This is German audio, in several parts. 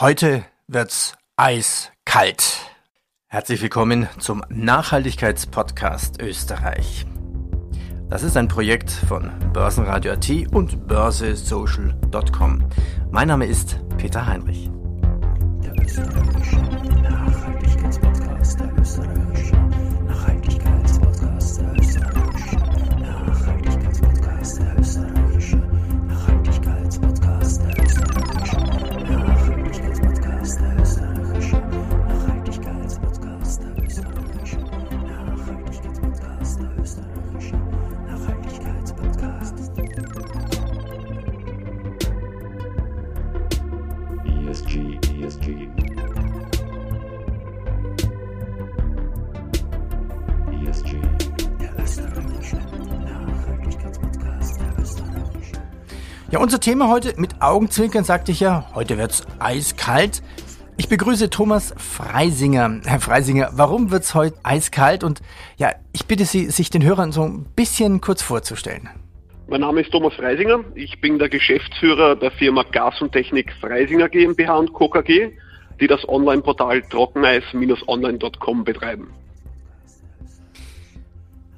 Heute wird's eiskalt. Herzlich willkommen zum Nachhaltigkeitspodcast Österreich. Das ist ein Projekt von Börsenradio AT und börsesocial.com. Mein Name ist Peter Heinrich. Ja, unser Thema heute mit Augenzwinkern sagte ich ja, heute wird's eiskalt. Ich begrüße Thomas Freisinger. Herr Freisinger, warum wird's heute eiskalt? Und ja, ich bitte Sie, sich den Hörern so ein bisschen kurz vorzustellen. Mein Name ist Thomas Freisinger. Ich bin der Geschäftsführer der Firma Gas und Technik Freisinger GmbH und Co. KG, die das Online-Portal trockeneis-online.com betreiben.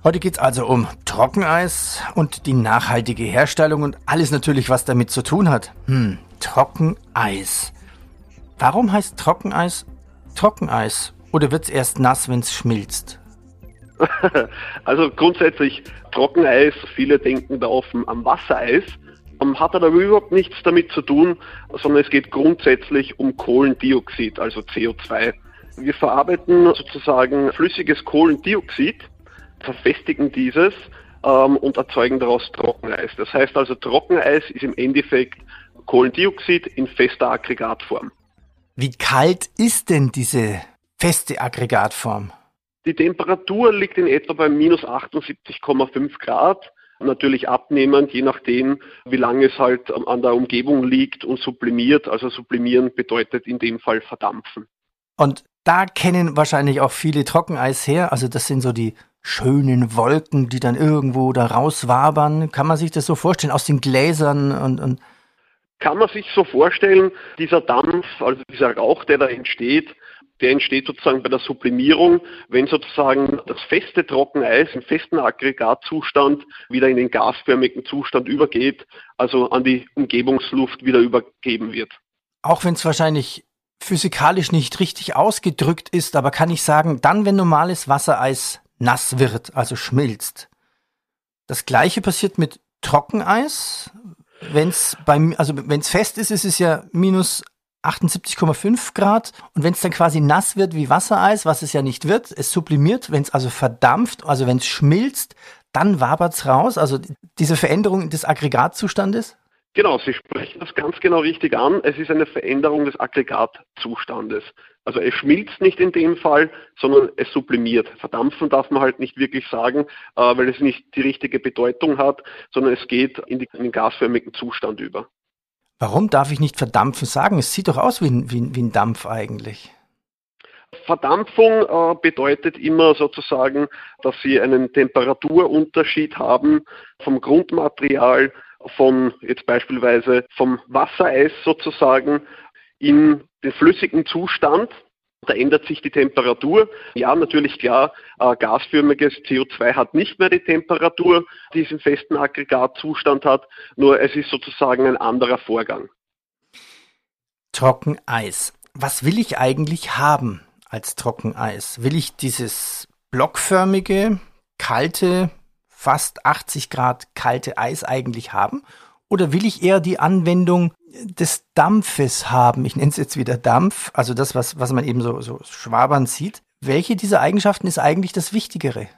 Heute geht's also um Trockeneis und die nachhaltige Herstellung und alles natürlich, was damit zu tun hat. Hm, Trockeneis. Warum heißt Trockeneis Trockeneis? Oder wird's erst nass, wenn's schmilzt? also grundsätzlich Trockeneis, viele denken da offen am Wassereis, ähm, hat aber überhaupt nichts damit zu tun, sondern es geht grundsätzlich um Kohlendioxid, also CO2. Wir verarbeiten sozusagen flüssiges Kohlendioxid, verfestigen dieses ähm, und erzeugen daraus Trockeneis. Das heißt also, Trockeneis ist im Endeffekt Kohlendioxid in fester Aggregatform. Wie kalt ist denn diese feste Aggregatform? Die Temperatur liegt in etwa bei minus 78,5 Grad. Natürlich abnehmend, je nachdem, wie lange es halt an der Umgebung liegt und sublimiert. Also sublimieren bedeutet in dem Fall verdampfen. Und da kennen wahrscheinlich auch viele Trockeneis her. Also das sind so die schönen Wolken, die dann irgendwo da rauswabern. Kann man sich das so vorstellen aus den Gläsern und, und kann man sich so vorstellen, dieser Dampf, also dieser Rauch, der da entsteht, der entsteht sozusagen bei der Sublimierung, wenn sozusagen das feste Trockeneis im festen Aggregatzustand wieder in den gasförmigen Zustand übergeht, also an die Umgebungsluft wieder übergeben wird. Auch wenn es wahrscheinlich physikalisch nicht richtig ausgedrückt ist, aber kann ich sagen, dann, wenn normales Wassereis nass wird, also schmilzt. Das gleiche passiert mit Trockeneis. Wenn es also fest ist, ist es ja minus 78,5 Grad und wenn es dann quasi nass wird wie Wassereis, was es ja nicht wird, es sublimiert, wenn es also verdampft, also wenn es schmilzt, dann wabert es raus, also diese Veränderung des Aggregatzustandes? Genau, Sie sprechen das ganz genau richtig an. Es ist eine Veränderung des Aggregatzustandes. Also es schmilzt nicht in dem Fall, sondern es sublimiert. Verdampfen darf man halt nicht wirklich sagen, äh, weil es nicht die richtige Bedeutung hat, sondern es geht in, die, in den gasförmigen Zustand über. Warum darf ich nicht verdampfen sagen? Es sieht doch aus wie ein, wie, wie ein Dampf eigentlich. Verdampfung äh, bedeutet immer sozusagen, dass Sie einen Temperaturunterschied haben vom Grundmaterial, von jetzt beispielsweise vom Wassereis sozusagen in den flüssigen Zustand. Da ändert sich die Temperatur. Ja, natürlich klar, äh, gasförmiges CO2 hat nicht mehr die Temperatur, die es im festen Aggregatzustand hat, nur es ist sozusagen ein anderer Vorgang. Trockeneis. Was will ich eigentlich haben als Trockeneis? Will ich dieses blockförmige, kalte, fast 80 Grad kalte Eis eigentlich haben? Oder will ich eher die Anwendung des Dampfes haben? Ich nenne es jetzt wieder Dampf, also das, was, was man eben so, so schwabern sieht. Welche dieser Eigenschaften ist eigentlich das Wichtigere?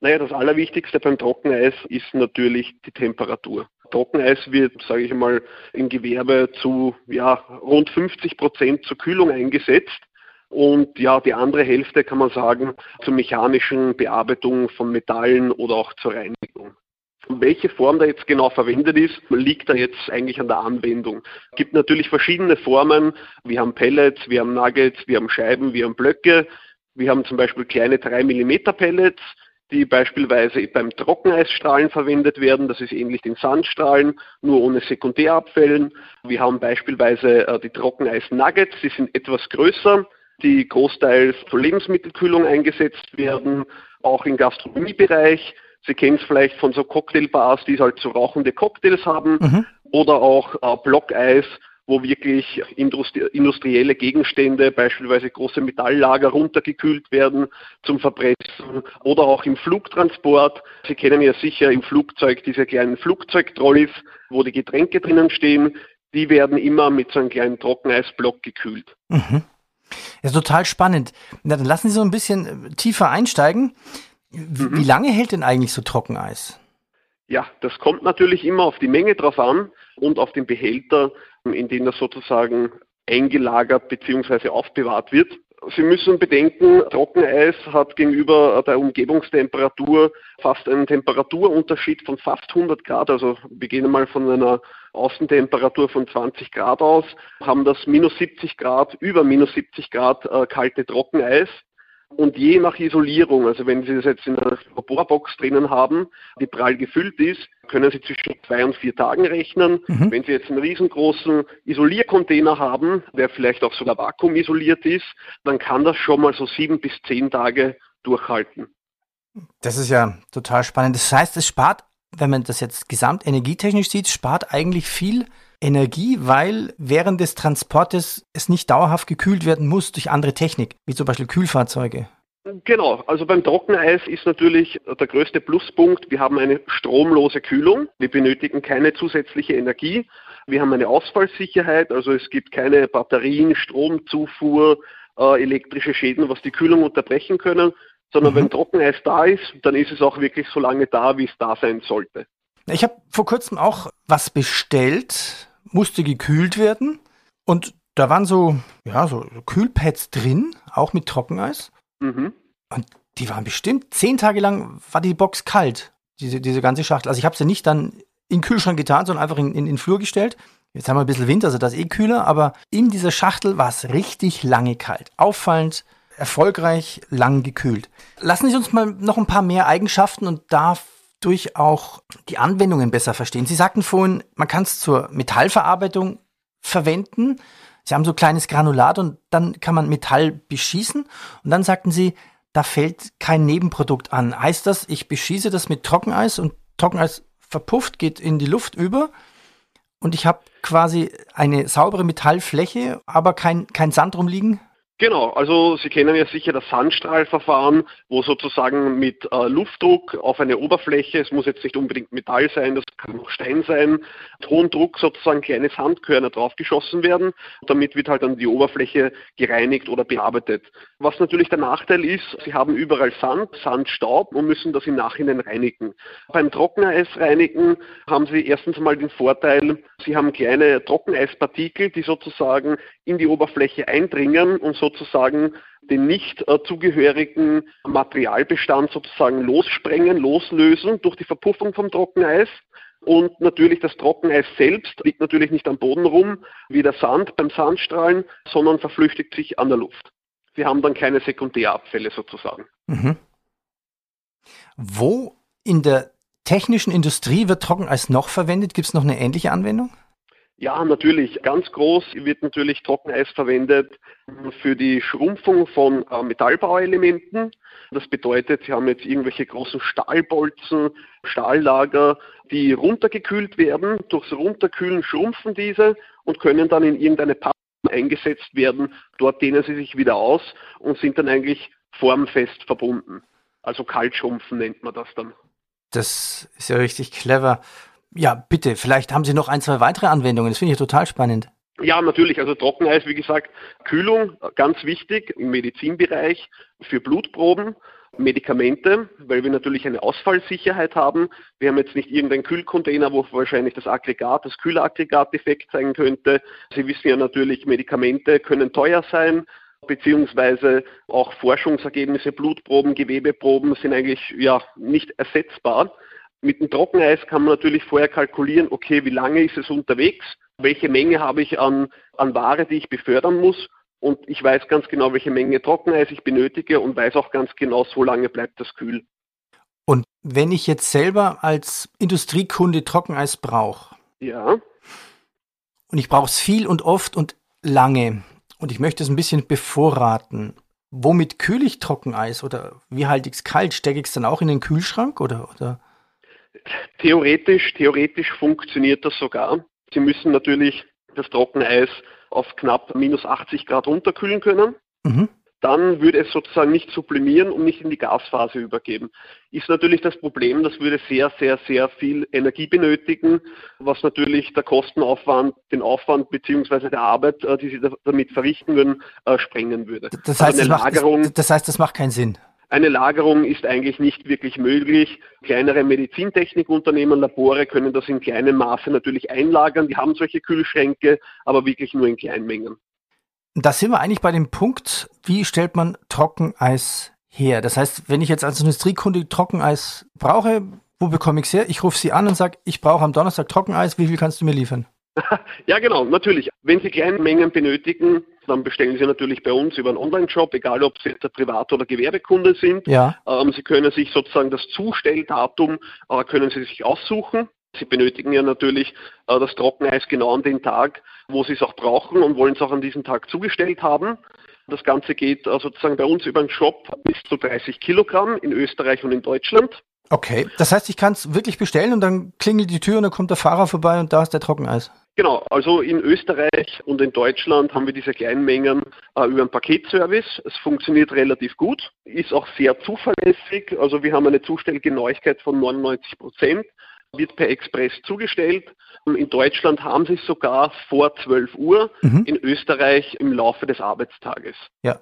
Naja, das Allerwichtigste beim Trockeneis ist natürlich die Temperatur. Trockeneis wird, sage ich mal, im Gewerbe zu ja, rund 50 Prozent zur Kühlung eingesetzt. Und ja, die andere Hälfte kann man sagen zur mechanischen Bearbeitung von Metallen oder auch zur Reinigung. Welche Form da jetzt genau verwendet ist, liegt da jetzt eigentlich an der Anwendung. Es gibt natürlich verschiedene Formen. Wir haben Pellets, wir haben Nuggets, wir haben Scheiben, wir haben Blöcke. Wir haben zum Beispiel kleine 3 mm Pellets. die beispielsweise beim Trockeneisstrahlen verwendet werden. Das ist ähnlich den Sandstrahlen, nur ohne Sekundärabfällen. Wir haben beispielsweise äh, die Trockeneis-Nuggets, die sind etwas größer, die großteils zur Lebensmittelkühlung eingesetzt werden, auch im Gastronomiebereich. Sie kennen es vielleicht von so Cocktailbars, die halt so rauchende Cocktails haben, mhm. oder auch äh, Blockeis, wo wirklich industrielle Gegenstände, beispielsweise große Metalllager, runtergekühlt werden zum Verpressen oder auch im Flugtransport. Sie kennen ja sicher im Flugzeug diese kleinen Flugzeugtrolleys, wo die Getränke drinnen stehen. Die werden immer mit so einem kleinen Trockeneisblock gekühlt. Mhm. Das ist total spannend. Na, dann lassen Sie so ein bisschen tiefer einsteigen. Wie, mhm. wie lange hält denn eigentlich so Trockeneis? Ja, das kommt natürlich immer auf die Menge drauf an und auf den Behälter, in dem das sozusagen eingelagert bzw. aufbewahrt wird. Sie müssen bedenken, Trockeneis hat gegenüber der Umgebungstemperatur fast einen Temperaturunterschied von fast 100 Grad. Also wir gehen mal von einer Außentemperatur von 20 Grad aus, haben das minus 70 Grad, über minus 70 Grad äh, kalte Trockeneis. Und je nach Isolierung, also wenn Sie das jetzt in einer Laborbox drinnen haben, die prall gefüllt ist, können Sie zwischen zwei und vier Tagen rechnen. Mhm. Wenn Sie jetzt einen riesengroßen Isoliercontainer haben, der vielleicht auch sogar vakuumisoliert ist, dann kann das schon mal so sieben bis zehn Tage durchhalten. Das ist ja total spannend. Das heißt, es spart, wenn man das jetzt gesamtenergietechnisch sieht, spart eigentlich viel Energie, weil während des Transportes es nicht dauerhaft gekühlt werden muss durch andere Technik, wie zum Beispiel Kühlfahrzeuge. Genau, also beim Trockeneis ist natürlich der größte Pluspunkt, wir haben eine stromlose Kühlung, wir benötigen keine zusätzliche Energie, wir haben eine Ausfallsicherheit, also es gibt keine Batterien, Stromzufuhr, äh, elektrische Schäden, was die Kühlung unterbrechen können, sondern mhm. wenn Trockeneis da ist, dann ist es auch wirklich so lange da, wie es da sein sollte. Ich habe vor kurzem auch was bestellt, musste gekühlt werden und da waren so, ja, so Kühlpads drin, auch mit Trockeneis. Mhm. Und die waren bestimmt zehn Tage lang war die Box kalt, diese, diese ganze Schachtel. Also ich habe sie nicht dann in den Kühlschrank getan, sondern einfach in, in, in den Flur gestellt. Jetzt haben wir ein bisschen Winter, also das ist eh kühler, aber in dieser Schachtel war es richtig lange kalt. Auffallend, erfolgreich, lang gekühlt. Lassen Sie uns mal noch ein paar mehr Eigenschaften und da durch auch die Anwendungen besser verstehen. Sie sagten vorhin, man kann es zur Metallverarbeitung verwenden. Sie haben so kleines Granulat und dann kann man Metall beschießen. Und dann sagten Sie, da fällt kein Nebenprodukt an. Heißt das, ich beschieße das mit Trockeneis und Trockeneis verpufft, geht in die Luft über und ich habe quasi eine saubere Metallfläche, aber kein, kein Sand rumliegen? Genau, also Sie kennen ja sicher das Sandstrahlverfahren, wo sozusagen mit äh, Luftdruck auf eine Oberfläche, es muss jetzt nicht unbedingt Metall sein, das kann auch Stein sein, mit Druck sozusagen kleine Sandkörner draufgeschossen werden. Damit wird halt dann die Oberfläche gereinigt oder bearbeitet. Was natürlich der Nachteil ist, Sie haben überall Sand, Sandstaub und müssen das im Nachhinein reinigen. Beim Trockeneis reinigen haben Sie erstens mal den Vorteil, Sie haben kleine Trockeneispartikel, die sozusagen in die Oberfläche eindringen und sozusagen den nicht äh, zugehörigen Materialbestand sozusagen lossprengen, loslösen durch die Verpuffung vom Trockeneis. Und natürlich das Trockeneis selbst liegt natürlich nicht am Boden rum, wie der Sand beim Sandstrahlen, sondern verflüchtigt sich an der Luft. Wir haben dann keine Sekundärabfälle sozusagen. Mhm. Wo in der technischen Industrie wird Trockeneis noch verwendet? Gibt es noch eine ähnliche Anwendung? Ja, natürlich. Ganz groß wird natürlich Trockeneis verwendet für die Schrumpfung von äh, Metallbauelementen. Das bedeutet, Sie haben jetzt irgendwelche großen Stahlbolzen, Stahllager, die runtergekühlt werden. Durchs Runterkühlen schrumpfen diese und können dann in irgendeine eingesetzt werden. Dort dehnen sie sich wieder aus und sind dann eigentlich formfest verbunden. Also Kaltschrumpfen nennt man das dann. Das ist ja richtig clever. Ja, bitte, vielleicht haben Sie noch ein, zwei weitere Anwendungen. Das finde ich total spannend. Ja, natürlich. Also Trockeneis, wie gesagt, Kühlung, ganz wichtig im Medizinbereich für Blutproben. Medikamente, weil wir natürlich eine Ausfallsicherheit haben. Wir haben jetzt nicht irgendeinen Kühlcontainer, wo wahrscheinlich das Aggregat, das Kühlaggregat defekt sein könnte. Sie wissen ja natürlich, Medikamente können teuer sein, beziehungsweise auch Forschungsergebnisse, Blutproben, Gewebeproben sind eigentlich ja nicht ersetzbar. Mit dem Trockeneis kann man natürlich vorher kalkulieren, okay, wie lange ist es unterwegs, welche Menge habe ich an, an Ware, die ich befördern muss und ich weiß ganz genau, welche Menge Trockeneis ich benötige und weiß auch ganz genau, so lange bleibt das kühl. wenn ich jetzt selber als Industriekunde Trockeneis brauche Ja, und ich brauche es viel und oft und lange und ich möchte es ein bisschen bevorraten, womit kühle ich Trockeneis oder wie halte ich es kalt? Stecke ich es dann auch in den Kühlschrank oder, oder? theoretisch, theoretisch funktioniert das sogar. Sie müssen natürlich das Trockeneis auf knapp minus 80 Grad runterkühlen können. Mhm. dann würde es sozusagen nicht sublimieren und nicht in die Gasphase übergeben. Ist natürlich das Problem, das würde sehr, sehr, sehr viel Energie benötigen, was natürlich der Kostenaufwand, den Aufwand beziehungsweise der Arbeit, äh, die Sie da- damit verrichten würden, äh, sprengen würde. Das Also heißt, das eine macht, das, das heißt, das macht keinen Sinn. Eine Lagerung ist eigentlich nicht wirklich möglich. Kleinere Medizintechnikunternehmen, Labore können das in kleinem Maße natürlich einlagern. Die haben solche Kühlschränke, aber wirklich nur in Kleinmengen. Da sind wir eigentlich bei dem Punkt, wie stellt man Trockeneis her? Das heißt, wenn ich jetzt als Industriekunde Trockeneis brauche, wo bekomme ich es her? Ich rufe Sie an und sage, ich brauche am Donnerstag Trockeneis, wie viel kannst du mir liefern? Ja, genau, natürlich. Wenn Sie kleine Mengen benötigen, dann bestellen Sie natürlich bei uns über einen Online-Shop, egal ob Sie jetzt ein Privat- oder Gewerbekunde sind. Ja, Ähm, Sie können sich sozusagen das Zustelldatum äh, können Sie sich aussuchen. Sie benötigen ja natürlich äh, das Trockeneis genau an den Tag, wo Sie es auch brauchen und wollen es auch an diesem Tag zugestellt haben. Das Ganze geht äh, sozusagen bei uns über den Shop bis zu 30 Kilogramm in Österreich und in Deutschland. okay. Das heißt, ich kann es wirklich bestellen und dann klingelt die Tür und dann kommt der Fahrer vorbei und da ist der Trockeneis. Genau, also in Österreich und in Deutschland haben wir diese kleinen Mengen äh, über einen Paketservice. Es funktioniert relativ gut, ist auch sehr zuverlässig. Also wir haben eine Zustellgenauigkeit von 99 Prozent, wird per Express zugestellt. In Deutschland haben sie es sogar vor 12 Uhr, Mhm. in Österreich im Laufe des Arbeitstages. Ja.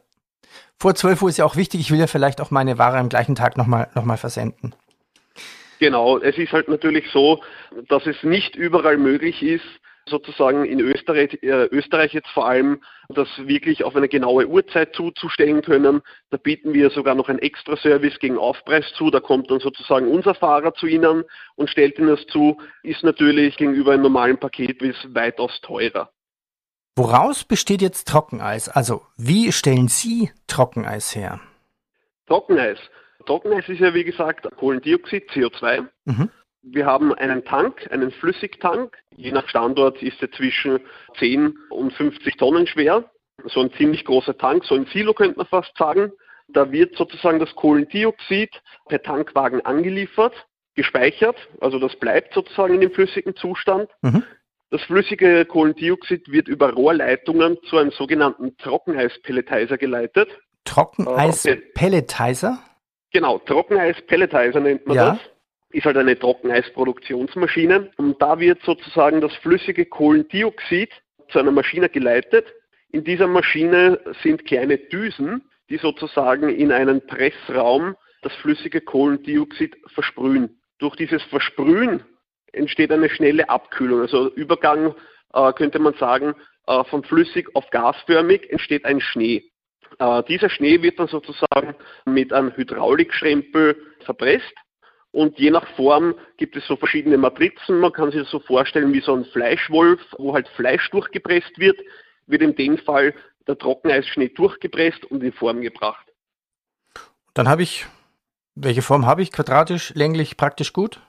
Vor 12 Uhr ist ja auch wichtig, ich will ja vielleicht auch meine Ware am gleichen Tag nochmal noch mal versenden. Genau, es ist halt natürlich so, dass es nicht überall möglich ist, sozusagen in Österreich, äh, Österreich jetzt vor allem, das wirklich auf eine genaue Uhrzeit zuzustellen können. Da bieten wir sogar noch einen Extra-Service gegen Aufpreis zu. Da kommt dann sozusagen unser Fahrer zu Ihnen und stellt Ihnen das zu. Ist natürlich gegenüber einem normalen Paket weitaus teurer. Woraus besteht jetzt Trockeneis? Also, wie stellen Sie Trockeneis her? Trockeneis. Trockeneis ist ja wie gesagt Kohlendioxid, CO2. Mhm. Wir haben einen Tank, einen Flüssigtank. Je nach Standort ist er zwischen 10 und 50 Tonnen schwer. So ein ziemlich großer Tank, so ein Silo könnte man fast sagen. Da wird sozusagen das Kohlendioxid per Tankwagen angeliefert, gespeichert. Also das bleibt sozusagen in dem flüssigen Zustand. Mhm. Das flüssige Kohlendioxid wird über Rohrleitungen zu einem sogenannten Trockeneispelletizer geleitet. Trockeneis-Pelletizer? Genau, Trockeneis-Pelletizer nennt man Ja. das. Ist halt eine Trockeneisproduktionsmaschine. Und da wird sozusagen das flüssige Kohlendioxid zu einer Maschine geleitet. In dieser Maschine sind kleine Düsen, die sozusagen in einen Pressraum das flüssige Kohlendioxid versprühen. Durch dieses Versprühen entsteht eine schnelle Abkühlung. Also Übergang äh, könnte man sagen, äh, von flüssig auf gasförmig entsteht ein Schnee. Äh, dieser Schnee wird dann sozusagen mit einem Hydraulikschrempel verpresst und je nach Form gibt es so verschiedene Matrizen. Man kann sich das so vorstellen wie so ein Fleischwolf, wo halt Fleisch durchgepresst wird, wird in dem Fall der Trockeneisschnee durchgepresst und in Form gebracht. Dann habe ich, welche Form habe ich? Quadratisch, länglich, praktisch gut?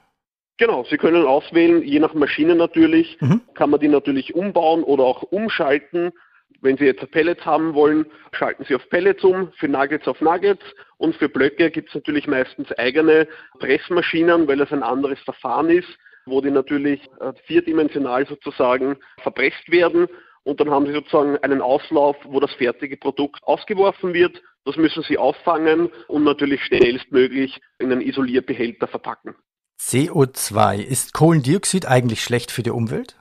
Genau, Sie können auswählen, je nach Maschine natürlich, Mhm. kann man die natürlich umbauen oder auch umschalten. Wenn Sie jetzt Pellets haben wollen, schalten Sie auf Pellets um, für Nuggets auf Nuggets und für Blöcke gibt es natürlich meistens eigene Pressmaschinen, weil es ein anderes Verfahren ist, wo die natürlich äh, vierdimensional sozusagen verpresst werden und dann haben Sie sozusagen einen Auslauf, wo das fertige Produkt ausgeworfen wird. Das müssen Sie auffangen und natürlich schnellstmöglich in einen Isolierbehälter verpacken. CO2. Ist Kohlendioxid eigentlich schlecht für die Umwelt?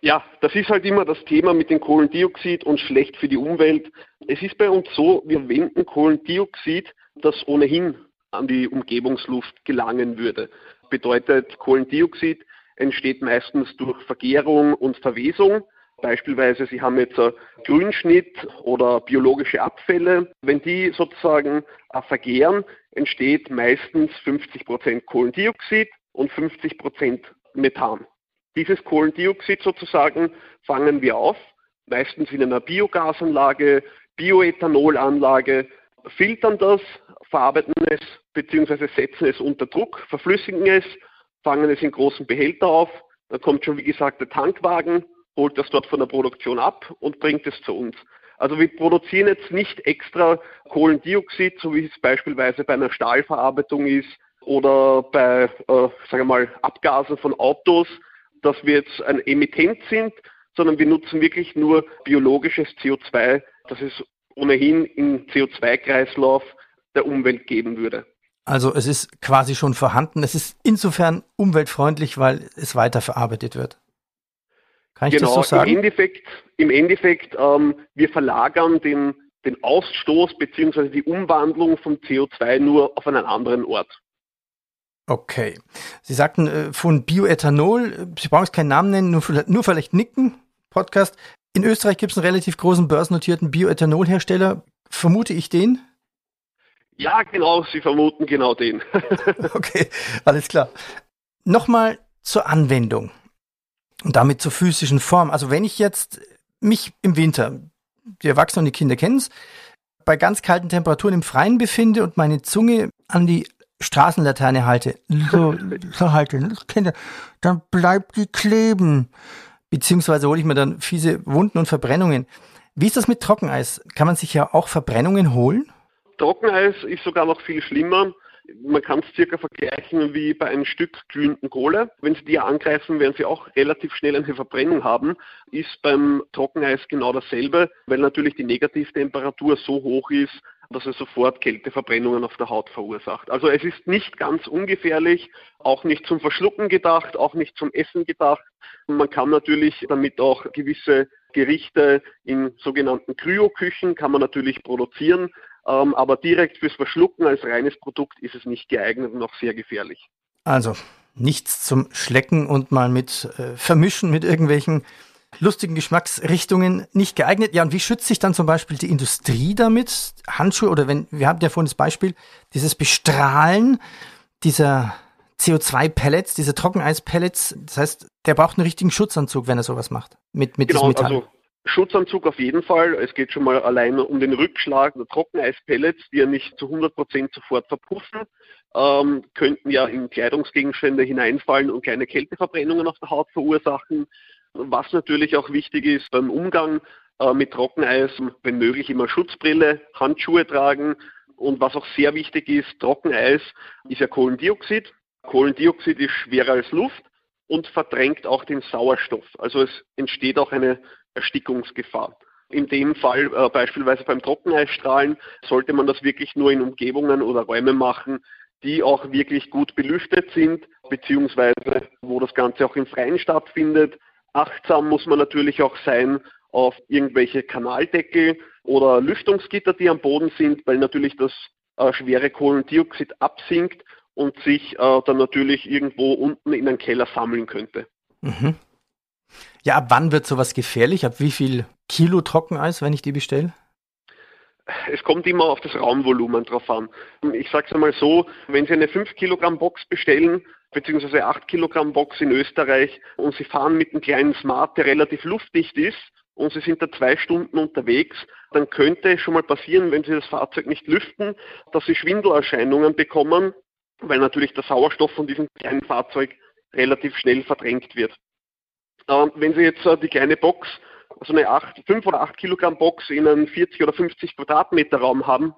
Ja, das ist halt immer das Thema mit dem Kohlendioxid und schlecht für die Umwelt. Es ist bei uns so, wir wenden Kohlendioxid, das ohnehin an die Umgebungsluft gelangen würde. Bedeutet, Kohlendioxid entsteht meistens durch Vergärung und Verwesung. Beispielsweise, Sie haben jetzt Grünschnitt oder biologische Abfälle. Wenn die sozusagen äh, vergären, entsteht meistens 50 Prozent Kohlendioxid und 50 Prozent Methan. Dieses Kohlendioxid sozusagen fangen wir auf, meistens in einer Biogasanlage, Bioethanolanlage, filtern das, verarbeiten es beziehungsweise setzen es unter Druck, verflüssigen es, fangen es in großen Behälter auf, dann kommt schon wie gesagt der Tankwagen, holt das dort von der Produktion ab und bringt es zu uns. Also wir produzieren jetzt nicht extra Kohlendioxid, so wie es beispielsweise bei einer Stahlverarbeitung ist oder bei, äh, sagen wir mal, Abgasen von Autos, dass wir jetzt ein Emittent sind, sondern wir nutzen wirklich nur biologisches CO2, das es ohnehin im CO2-Kreislauf der Umwelt geben würde. Also es ist quasi schon vorhanden. Es ist insofern umweltfreundlich, weil es weiterverarbeitet wird. Kann ich genau, das so sagen? Im Endeffekt, im Endeffekt ähm, wir verlagern den, den Ausstoß bzw. die Umwandlung von CO2 nur auf einen anderen Ort. Okay. Sie sagten äh, von Bioethanol, Sie brauchen es keinen Namen nennen, nur, nur vielleicht nicken, Podcast. In Österreich gibt es einen relativ großen börsennotierten Bioethanolhersteller. Vermute ich den? Ja, genau, Sie vermuten genau den. okay, alles klar. Nochmal zur Anwendung und damit zur physischen Form. Also wenn ich jetzt mich im Winter, die Erwachsenen und die Kinder kennen es, bei ganz kalten Temperaturen im Freien befinde und meine Zunge an die Straßenlaterne halte, so, so halte, Kinder, dann bleibt die kleben. Beziehungsweise hole ich mir dann fiese Wunden und Verbrennungen. Wie ist das mit Trockeneis? Kann man sich ja auch Verbrennungen holen? Trockeneis ist sogar noch viel schlimmer. Man kann es circa vergleichen wie bei einem Stück glühenden Kohle. Wenn Sie die angreifen, werden Sie auch relativ schnell eine Verbrennung haben. Ist beim Trockeneis genau dasselbe, weil natürlich die Negativtemperatur so hoch ist, dass es sofort Kälteverbrennungen auf der Haut verursacht. Also es ist nicht ganz ungefährlich, auch nicht zum Verschlucken gedacht, auch nicht zum Essen gedacht. Man kann natürlich damit auch gewisse Gerichte in sogenannten Kryoküchen kann man natürlich produzieren. Ähm, aber direkt fürs Verschlucken als reines Produkt ist es nicht geeignet und auch sehr gefährlich. Also nichts zum Schlecken und mal mit äh, Vermischen mit irgendwelchen lustigen Geschmacksrichtungen nicht geeignet. Ja, und wie schützt sich dann zum Beispiel die Industrie damit? Handschuhe oder wenn, wir haben ja vorhin das Beispiel, dieses Bestrahlen dieser CO2-Pellets, diese Trockeneis-Pellets. Das heißt, der braucht einen richtigen Schutzanzug, wenn er sowas macht. Mit, mit genau, diesem Metall. Also Schutzanzug auf jeden Fall. Es geht schon mal allein um den Rückschlag der Trockeneispellets, die ja nicht zu 100 Prozent sofort verpuffen, ähm, könnten ja in Kleidungsgegenstände hineinfallen und kleine Kälteverbrennungen auf der Haut verursachen. Was natürlich auch wichtig ist beim Umgang äh, mit Trockeneis, wenn möglich immer Schutzbrille, Handschuhe tragen. Und was auch sehr wichtig ist, Trockeneis ist ja Kohlendioxid. Kohlendioxid ist schwerer als Luft und verdrängt auch den Sauerstoff. Also es entsteht auch eine Erstickungsgefahr. In dem Fall äh, beispielsweise beim Trockeneisstrahlen sollte man das wirklich nur in Umgebungen oder Räumen machen, die auch wirklich gut belüftet sind, beziehungsweise wo das Ganze auch im Freien stattfindet. Achtsam muss man natürlich auch sein auf irgendwelche Kanaldeckel oder Lüftungsgitter, die am Boden sind, weil natürlich das äh, schwere Kohlendioxid absinkt und sich äh, dann natürlich irgendwo unten in einen Keller sammeln könnte. Mhm. Ja, ab wann wird sowas gefährlich? Ab wie viel Kilo Trockeneis, wenn ich die bestelle? Es kommt immer auf das Raumvolumen drauf an. Ich sage es einmal so, wenn Sie eine 5 Kilogramm Box bestellen, beziehungsweise 8 Kilogramm Box in Österreich und Sie fahren mit einem kleinen Smart, der relativ luftdicht ist, und Sie sind da zwei Stunden unterwegs, dann könnte es schon mal passieren, wenn Sie das Fahrzeug nicht lüften, dass Sie Schwindelerscheinungen bekommen, weil natürlich der Sauerstoff von diesem kleinen Fahrzeug relativ schnell verdrängt wird. Ähm, wenn Sie jetzt äh, die kleine Box, also eine 8, 5 oder 8 Kilogramm Box in einem 40 oder 50 Quadratmeter Raum haben,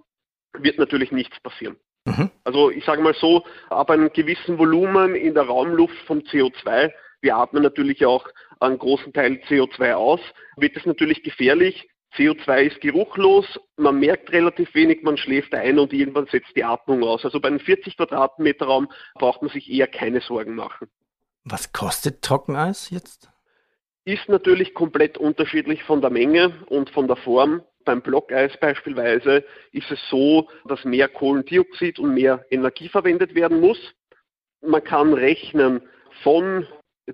wird natürlich nichts passieren. Mhm. Also ich sage mal so, ab einem gewissen Volumen in der Raumluft vom CO2, wir atmen natürlich auch einen großen Teil CO2 aus, wird es natürlich gefährlich. CO2 ist geruchlos, man merkt relativ wenig, man schläft ein und irgendwann setzt die Atmung aus. Also bei einem 40 Quadratmeter Raum braucht man sich eher keine Sorgen machen. Was kostet Trockeneis jetzt? ist natürlich komplett unterschiedlich von der Menge und von der Form. Beim Blockeis beispielsweise ist es so, dass mehr Kohlendioxid und mehr Energie verwendet werden muss. Man kann rechnen von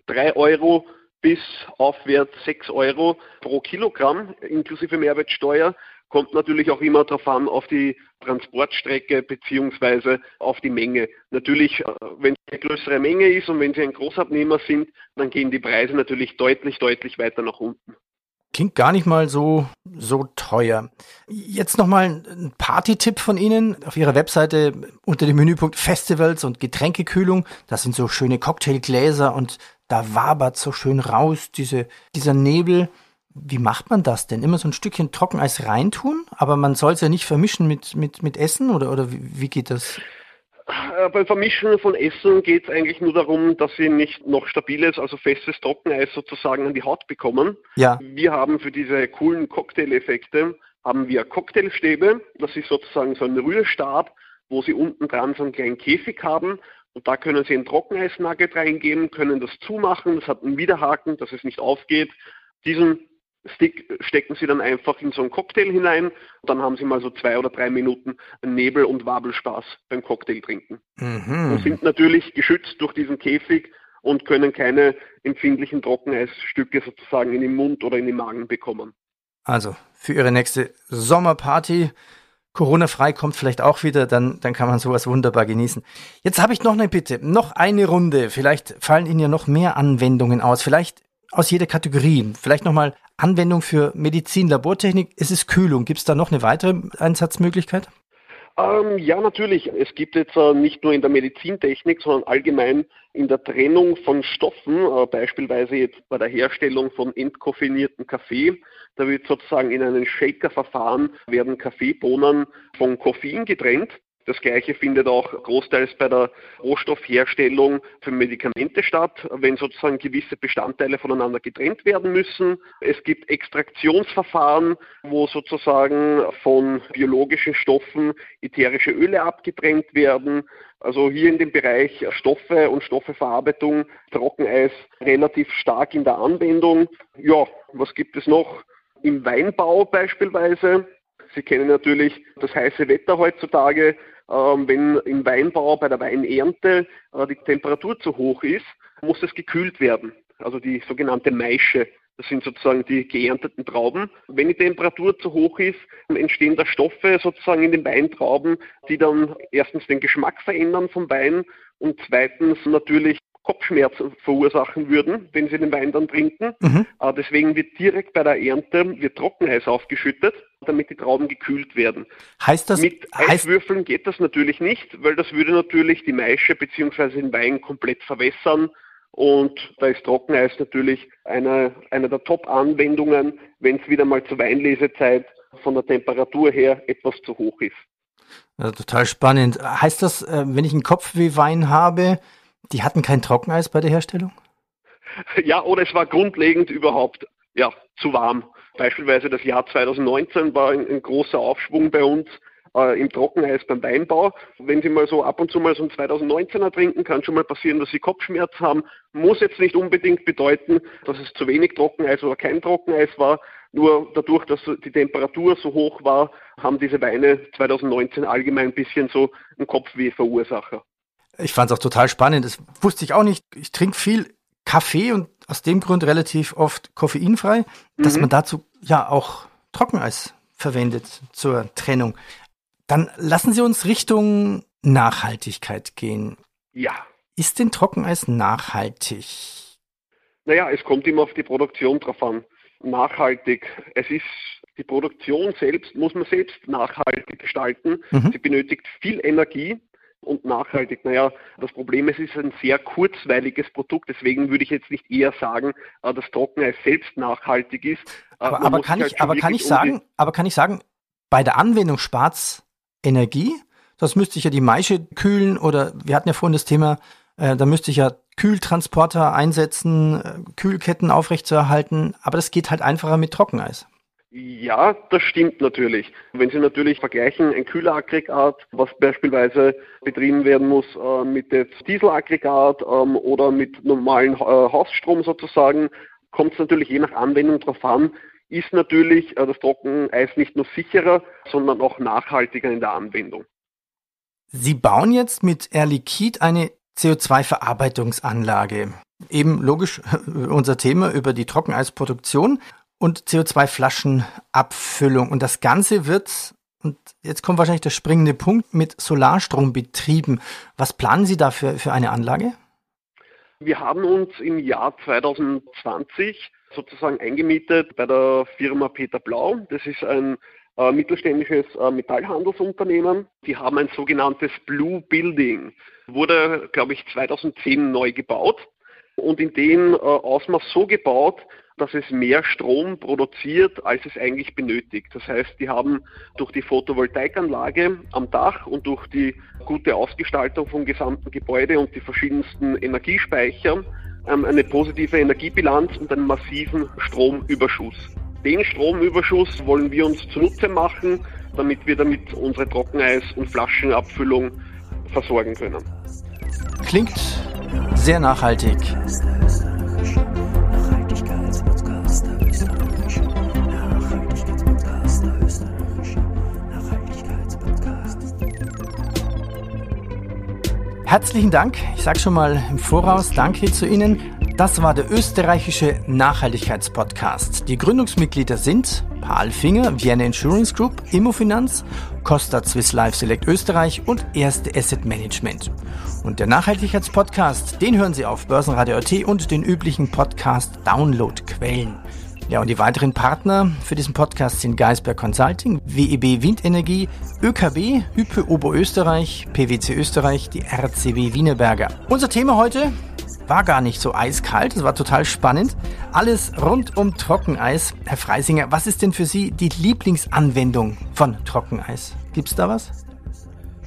3 Euro bis aufwärts 6 Euro pro Kilogramm inklusive Mehrwertsteuer. Kommt natürlich auch immer darauf an, auf die Transportstrecke beziehungsweise auf die Menge. Natürlich, äh, wenn es eine größere Menge ist und wenn Sie ein Großabnehmer sind, dann gehen die Preise natürlich deutlich, deutlich weiter nach unten. Klingt gar nicht mal so, so teuer. Jetzt nochmal ein Party-Tipp von Ihnen. Auf Ihrer Webseite unter dem Menüpunkt Festivals und Getränkekühlung, da sind so schöne Cocktailgläser und da wabert so schön raus diese, dieser Nebel. Wie macht man das denn? Immer so ein Stückchen Trockeneis reintun, aber man soll es ja nicht vermischen mit, mit, mit Essen oder, oder wie, wie geht das? Äh, Beim Vermischen von Essen geht es eigentlich nur darum, dass sie nicht noch stabiles, also festes Trockeneis sozusagen an die Haut bekommen. Ja. Wir haben für diese coolen Cocktail-Effekte haben wir Cocktailstäbe. Das ist sozusagen so ein Rührstab, wo sie unten dran so einen kleinen Käfig haben. Und da können Sie ein Trockeneisnugget reingeben, können das zumachen. Das hat einen Widerhaken, dass es nicht aufgeht. Diesen Stick stecken Sie dann einfach in so einen Cocktail hinein. Und dann haben Sie mal so zwei oder drei Minuten Nebel- und Wabelspaß beim Cocktail trinken. Und Mhm. sind natürlich geschützt durch diesen Käfig und können keine empfindlichen Trockeneisstücke sozusagen in den Mund oder in den Magen bekommen. Also für Ihre nächste Sommerparty. Corona-frei kommt vielleicht auch wieder, dann, dann kann man sowas wunderbar genießen. Jetzt habe ich noch eine Bitte, noch eine Runde. Vielleicht fallen Ihnen ja noch mehr Anwendungen aus, vielleicht aus jeder Kategorie. Vielleicht nochmal Anwendung für Medizin, Labortechnik. Es ist Kühlung. Gibt es da noch eine weitere Einsatzmöglichkeit? Ähm, ja, natürlich. Es gibt jetzt äh, nicht nur in der Medizintechnik, sondern allgemein in der Trennung von Stoffen, äh, beispielsweise jetzt bei der Herstellung von entkoffinierten Kaffee. Da wird sozusagen in einem Shaker-Verfahren werden Kaffeebohnen von Koffein getrennt. Das gleiche findet auch großteils bei der Rohstoffherstellung für Medikamente statt, wenn sozusagen gewisse Bestandteile voneinander getrennt werden müssen. Es gibt Extraktionsverfahren, wo sozusagen von biologischen Stoffen ätherische Öle abgetrennt werden. Also hier in dem Bereich Stoffe und Stoffeverarbeitung, Trockeneis relativ stark in der Anwendung. Ja, was gibt es noch? Im Weinbau beispielsweise. Sie kennen natürlich das heiße Wetter heutzutage. Ähm, wenn im Weinbau bei der Weinernte äh, die Temperatur zu hoch ist, muss es gekühlt werden. Also die sogenannte Maische. Das sind sozusagen die geernteten Trauben. Wenn die Temperatur zu hoch ist, entstehen da Stoffe sozusagen in den Weintrauben, die dann erstens den Geschmack verändern vom Wein und zweitens natürlich Kopfschmerzen verursachen würden, wenn sie den Wein dann trinken. Mhm. Äh, Deswegen wird direkt bei der Ernte wird Trockeneis aufgeschüttet, damit die Trauben gekühlt werden. Heißt das, Mit heißt, Eiswürfeln geht das natürlich nicht, weil das würde natürlich die Maische bzw. den Wein komplett verwässern. Und da ist Trockeneis natürlich eine, eine der Top-Anwendungen, wenn es wieder mal zur Weinlesezeit von der Temperatur her etwas zu hoch ist. Ja, total spannend. Heißt das, äh, wenn ich einen Kopfwehwein habe, die hatten kein Trockeneis bei der Herstellung? Ja, oder es war grundlegend überhaupt ja, zu warm. Beispielsweise das Jahr 2019 war ein, ein großer Aufschwung bei uns äh, im Trockeneis beim Weinbau. Wenn Sie mal so ab und zu mal so einen 2019er trinken, kann schon mal passieren, dass Sie Kopfschmerz haben. Muss jetzt nicht unbedingt bedeuten, dass es zu wenig Trockeneis oder kein Trockeneis war. Nur dadurch, dass die Temperatur so hoch war, haben diese Weine 2019 allgemein ein bisschen so einen Kopfweh-Verursacher. Ich fand es auch total spannend. Das wusste ich auch nicht. Ich trinke viel Kaffee und aus dem Grund relativ oft koffeinfrei, dass Mhm. man dazu ja auch Trockeneis verwendet zur Trennung. Dann lassen Sie uns Richtung Nachhaltigkeit gehen. Ja, Ist denn Trockeneis nachhaltig? Naja, es kommt immer auf die Produktion drauf an. Nachhaltig. Es ist die Produktion selbst, muss man selbst nachhaltig gestalten. Mhm. Sie benötigt viel Energie und nachhaltig. Naja, das Problem ist, es ist ein sehr kurzweiliges Produkt, deswegen würde ich jetzt nicht eher sagen, äh, dass Trockeneis selbst nachhaltig ist. Äh, Aber, aber kann ich, halt schon aber kann ich sagen, aber kann ich sagen, bei der Anwendung spart's Energie? Das müsste ich ja die Maische kühlen oder wir hatten ja vorhin das Thema, äh, da müsste ich ja Kühltransporter einsetzen, äh, Kühlketten aufrechtzuerhalten, aber das geht halt einfacher mit Trockeneis. Ja, das stimmt natürlich. Wenn Sie natürlich vergleichen, ein Kühleraggregat, was beispielsweise betrieben werden muss äh, mit dem Dieselaggregat ähm, oder mit normalen äh, Hausstrom sozusagen, kommt es natürlich je nach Anwendung drauf an, ist natürlich äh, das Trockeneis nicht nur sicherer, sondern auch nachhaltiger in der Anwendung. Sie bauen jetzt mit Air Liquide eine CO2-Verarbeitungsanlage. Eben logisch unser Thema über die Trockeneisproduktion und CO2-Flaschenabfüllung. Und das Ganze wird, und jetzt kommt wahrscheinlich der springende Punkt, mit Solarstrom betrieben. Was planen Sie da für, für eine Anlage? Wir haben uns im Jahr 2020 sozusagen eingemietet bei der Firma Peter Blau. Das ist ein äh, mittelständisches äh, Metallhandelsunternehmen. Die haben ein sogenanntes Blue Building. Wurde, glaube ich, 2010 neu gebaut und in dem äh, Ausmaß so gebaut, dass es mehr Strom produziert, als es eigentlich benötigt. Das heißt, die haben durch die Photovoltaikanlage am Dach und durch die gute Ausgestaltung vom gesamten Gebäude und die verschiedensten Energiespeicher ähm, eine positive Energiebilanz und einen massiven Stromüberschuss. Den Stromüberschuss wollen wir uns zunutze machen, damit wir damit unsere Trockeneis- und Flaschenabfüllung versorgen können. Klingt sehr nachhaltig. Herzlichen Dank. Ich sage schon mal im Voraus Danke zu Ihnen. Das war der österreichische Nachhaltigkeitspodcast. Die Gründungsmitglieder sind Paul Finger, Vienna Insurance Group, Immofinanz, Costa Swiss Life Select Österreich und Erste Asset Management. Und der Nachhaltigkeitspodcast, den hören Sie auf Börsenradio.at und den üblichen Podcast-Download-Quellen. Ja, und die weiteren Partner für diesen Podcast sind Geisberg Consulting, WEB Windenergie, ÖKB, Hype Oberösterreich, PwC Österreich, die RCW Wienerberger. Unser Thema heute war gar nicht so eiskalt, es war total spannend. Alles rund um Trockeneis. Herr Freisinger, was ist denn für Sie die Lieblingsanwendung von Trockeneis? Gibt's da was?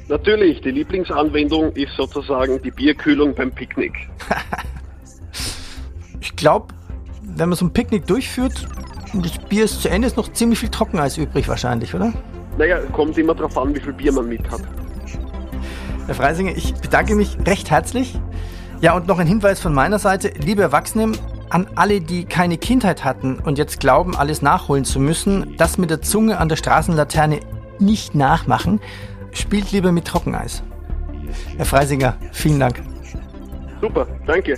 Natürlich, die Lieblingsanwendung ist sozusagen die Bierkühlung beim Picknick. ich glaube, wenn man so ein Picknick durchführt und das Bier ist zu Ende, ist noch ziemlich viel Trockeneis übrig wahrscheinlich, oder? Naja, kommt immer darauf an, wie viel Bier man mit hat. Herr Freisinger, ich bedanke mich recht herzlich. Ja, und noch ein Hinweis von meiner Seite. Liebe Erwachsene, an alle, die keine Kindheit hatten und jetzt glauben, alles nachholen zu müssen, das mit der Zunge an der Straßenlaterne nicht nachmachen. Spielt lieber mit Trockeneis. Herr Freisinger, vielen Dank. Super, danke.